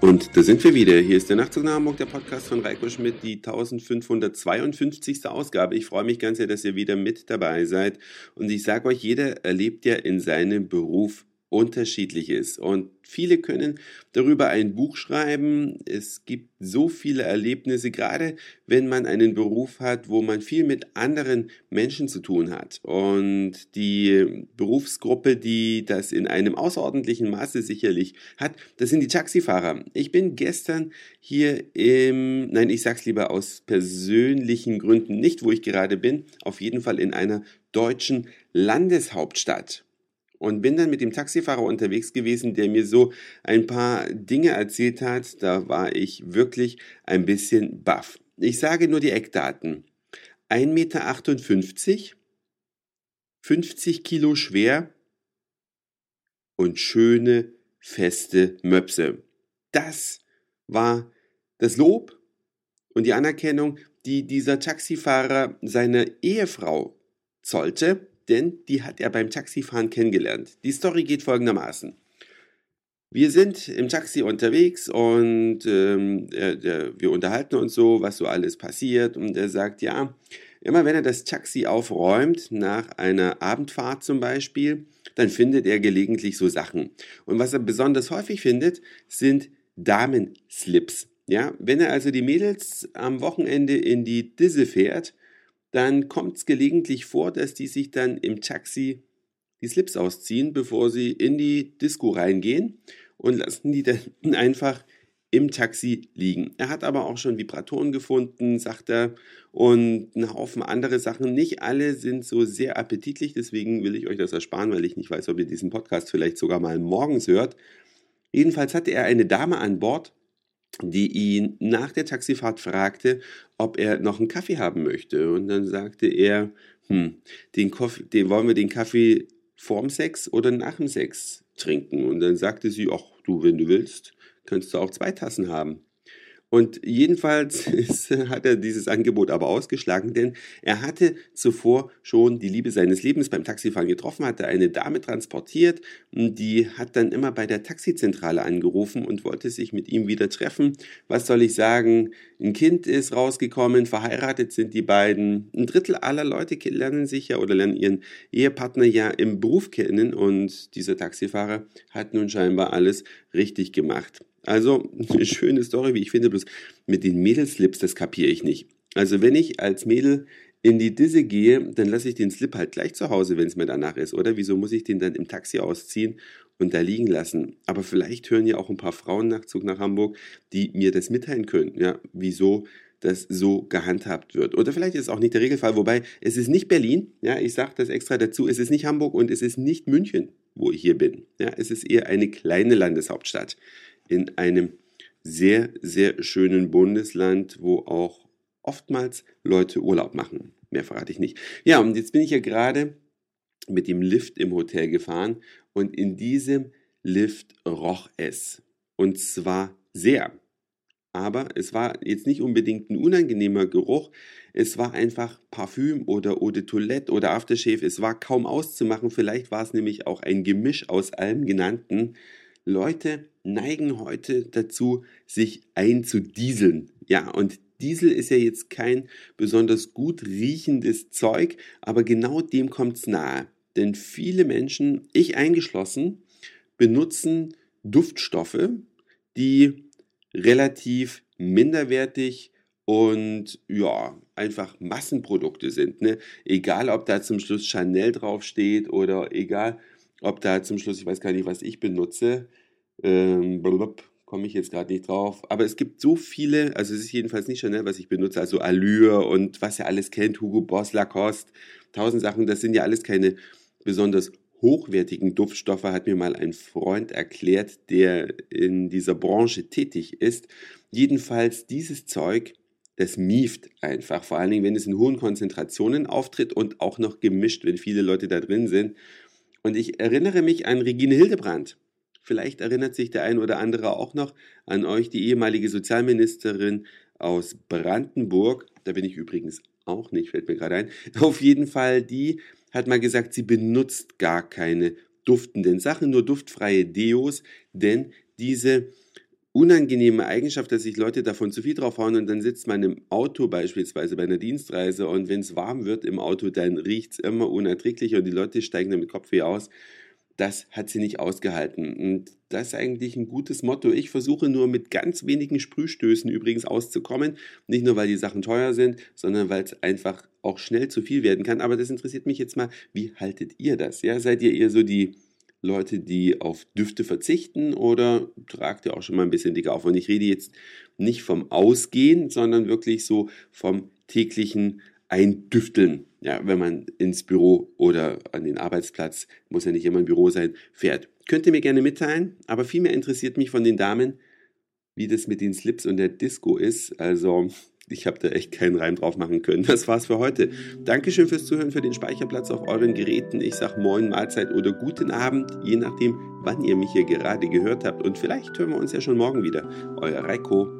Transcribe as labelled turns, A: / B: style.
A: Und da sind wir wieder. Hier ist der Nachtzug nach Hamburg, der Podcast von Reiko Schmidt, die 1552. Ausgabe. Ich freue mich ganz sehr, dass ihr wieder mit dabei seid. Und ich sage euch, jeder erlebt ja in seinem Beruf unterschiedlich ist. Und viele können darüber ein Buch schreiben. Es gibt so viele Erlebnisse, gerade wenn man einen Beruf hat, wo man viel mit anderen Menschen zu tun hat. Und die Berufsgruppe, die das in einem außerordentlichen Maße sicherlich hat, das sind die Taxifahrer. Ich bin gestern hier im, nein, ich sag's lieber aus persönlichen Gründen nicht, wo ich gerade bin, auf jeden Fall in einer deutschen Landeshauptstadt und bin dann mit dem Taxifahrer unterwegs gewesen, der mir so ein paar Dinge erzählt hat. Da war ich wirklich ein bisschen baff. Ich sage nur die Eckdaten. 1,58 Meter, 50 Kilo schwer und schöne, feste Möpse. Das war das Lob und die Anerkennung, die dieser Taxifahrer seiner Ehefrau zollte denn die hat er beim Taxifahren kennengelernt. Die Story geht folgendermaßen. Wir sind im Taxi unterwegs und ähm, der, wir unterhalten uns so, was so alles passiert. Und er sagt, ja, immer wenn er das Taxi aufräumt, nach einer Abendfahrt zum Beispiel, dann findet er gelegentlich so Sachen. Und was er besonders häufig findet, sind Damenslips. Ja, wenn er also die Mädels am Wochenende in die Disse fährt, dann kommt es gelegentlich vor, dass die sich dann im Taxi die Slips ausziehen, bevor sie in die Disco reingehen und lassen die dann einfach im Taxi liegen. Er hat aber auch schon Vibratoren gefunden, sagt er, und einen Haufen andere Sachen. Nicht alle sind so sehr appetitlich, deswegen will ich euch das ersparen, weil ich nicht weiß, ob ihr diesen Podcast vielleicht sogar mal morgens hört. Jedenfalls hatte er eine Dame an Bord, die ihn nach der Taxifahrt fragte, ob er noch einen Kaffee haben möchte. Und dann sagte er, hm, den, Kaffee, den wollen wir den Kaffee vorm Sex oder nach dem Sex trinken. Und dann sagte sie, ach du, wenn du willst, kannst du auch zwei Tassen haben. Und jedenfalls ist, hat er dieses Angebot aber ausgeschlagen, denn er hatte zuvor schon die Liebe seines Lebens beim Taxifahren getroffen, hatte eine Dame transportiert, die hat dann immer bei der Taxizentrale angerufen und wollte sich mit ihm wieder treffen. Was soll ich sagen? Ein Kind ist rausgekommen, verheiratet sind die beiden. Ein Drittel aller Leute lernen sich ja oder lernen ihren Ehepartner ja im Beruf kennen und dieser Taxifahrer hat nun scheinbar alles richtig gemacht. Also eine schöne Story, wie ich finde, bloß mit den Mädelslips, das kapiere ich nicht. Also wenn ich als Mädel in die Disse gehe, dann lasse ich den Slip halt gleich zu Hause, wenn es mir danach ist, oder? Wieso muss ich den dann im Taxi ausziehen und da liegen lassen? Aber vielleicht hören ja auch ein paar Frauen Nachtzug nach Hamburg, die mir das mitteilen können, ja, wieso das so gehandhabt wird. Oder vielleicht ist es auch nicht der Regelfall, wobei es ist nicht Berlin, ja, ich sage das extra dazu, es ist nicht Hamburg und es ist nicht München, wo ich hier bin. Ja, es ist eher eine kleine Landeshauptstadt in einem sehr, sehr schönen Bundesland, wo auch oftmals Leute Urlaub machen. Mehr verrate ich nicht. Ja, und jetzt bin ich ja gerade mit dem Lift im Hotel gefahren und in diesem Lift roch es. Und zwar sehr. Aber es war jetzt nicht unbedingt ein unangenehmer Geruch. Es war einfach Parfüm oder Eau de Toilette oder Aftershave. Es war kaum auszumachen. Vielleicht war es nämlich auch ein Gemisch aus allem Genannten. Leute neigen heute dazu, sich einzudieseln. Ja, und Diesel ist ja jetzt kein besonders gut riechendes Zeug, aber genau dem kommt es nahe. Denn viele Menschen, ich eingeschlossen, benutzen Duftstoffe, die relativ minderwertig und ja, einfach Massenprodukte sind. Ne? Egal, ob da zum Schluss Chanel draufsteht oder egal, ob da zum Schluss, ich weiß gar nicht, was ich benutze, ähm, komme ich jetzt gerade nicht drauf. Aber es gibt so viele, also es ist jedenfalls nicht Chanel, was ich benutze, also Allure und was ihr alles kennt, Hugo Boss, Lacoste, tausend Sachen, das sind ja alles keine besonders hochwertigen Duftstoffe, hat mir mal ein Freund erklärt, der in dieser Branche tätig ist. Jedenfalls dieses Zeug, das mieft einfach, vor allen Dingen, wenn es in hohen Konzentrationen auftritt und auch noch gemischt, wenn viele Leute da drin sind. Und ich erinnere mich an Regine Hildebrand. Vielleicht erinnert sich der ein oder andere auch noch an euch, die ehemalige Sozialministerin aus Brandenburg. Da bin ich übrigens auch nicht, fällt mir gerade ein. Auf jeden Fall, die hat mal gesagt, sie benutzt gar keine duftenden Sachen, nur duftfreie Deos, denn diese unangenehme Eigenschaft, dass sich Leute davon zu viel draufhauen und dann sitzt man im Auto beispielsweise bei einer Dienstreise und wenn es warm wird im Auto, dann riecht es immer unerträglicher und die Leute steigen dann mit Kopfweh aus. Das hat sie nicht ausgehalten. Und das ist eigentlich ein gutes Motto. Ich versuche nur mit ganz wenigen Sprühstößen übrigens auszukommen. Nicht nur, weil die Sachen teuer sind, sondern weil es einfach auch schnell zu viel werden kann. Aber das interessiert mich jetzt mal, wie haltet ihr das? Ja, seid ihr eher so die Leute, die auf Düfte verzichten oder tragt ihr auch schon mal ein bisschen dicker auf? Und ich rede jetzt nicht vom Ausgehen, sondern wirklich so vom täglichen Eindüfteln. Ja, wenn man ins Büro oder an den Arbeitsplatz, muss ja nicht immer im Büro sein, fährt. Könnt ihr mir gerne mitteilen, aber vielmehr interessiert mich von den Damen, wie das mit den Slips und der Disco ist. Also ich habe da echt keinen Reim drauf machen können. Das war's für heute. Dankeschön fürs Zuhören, für den Speicherplatz auf euren Geräten. Ich sag Moin, Mahlzeit oder guten Abend, je nachdem, wann ihr mich hier gerade gehört habt. Und vielleicht hören wir uns ja schon morgen wieder. Euer Reiko.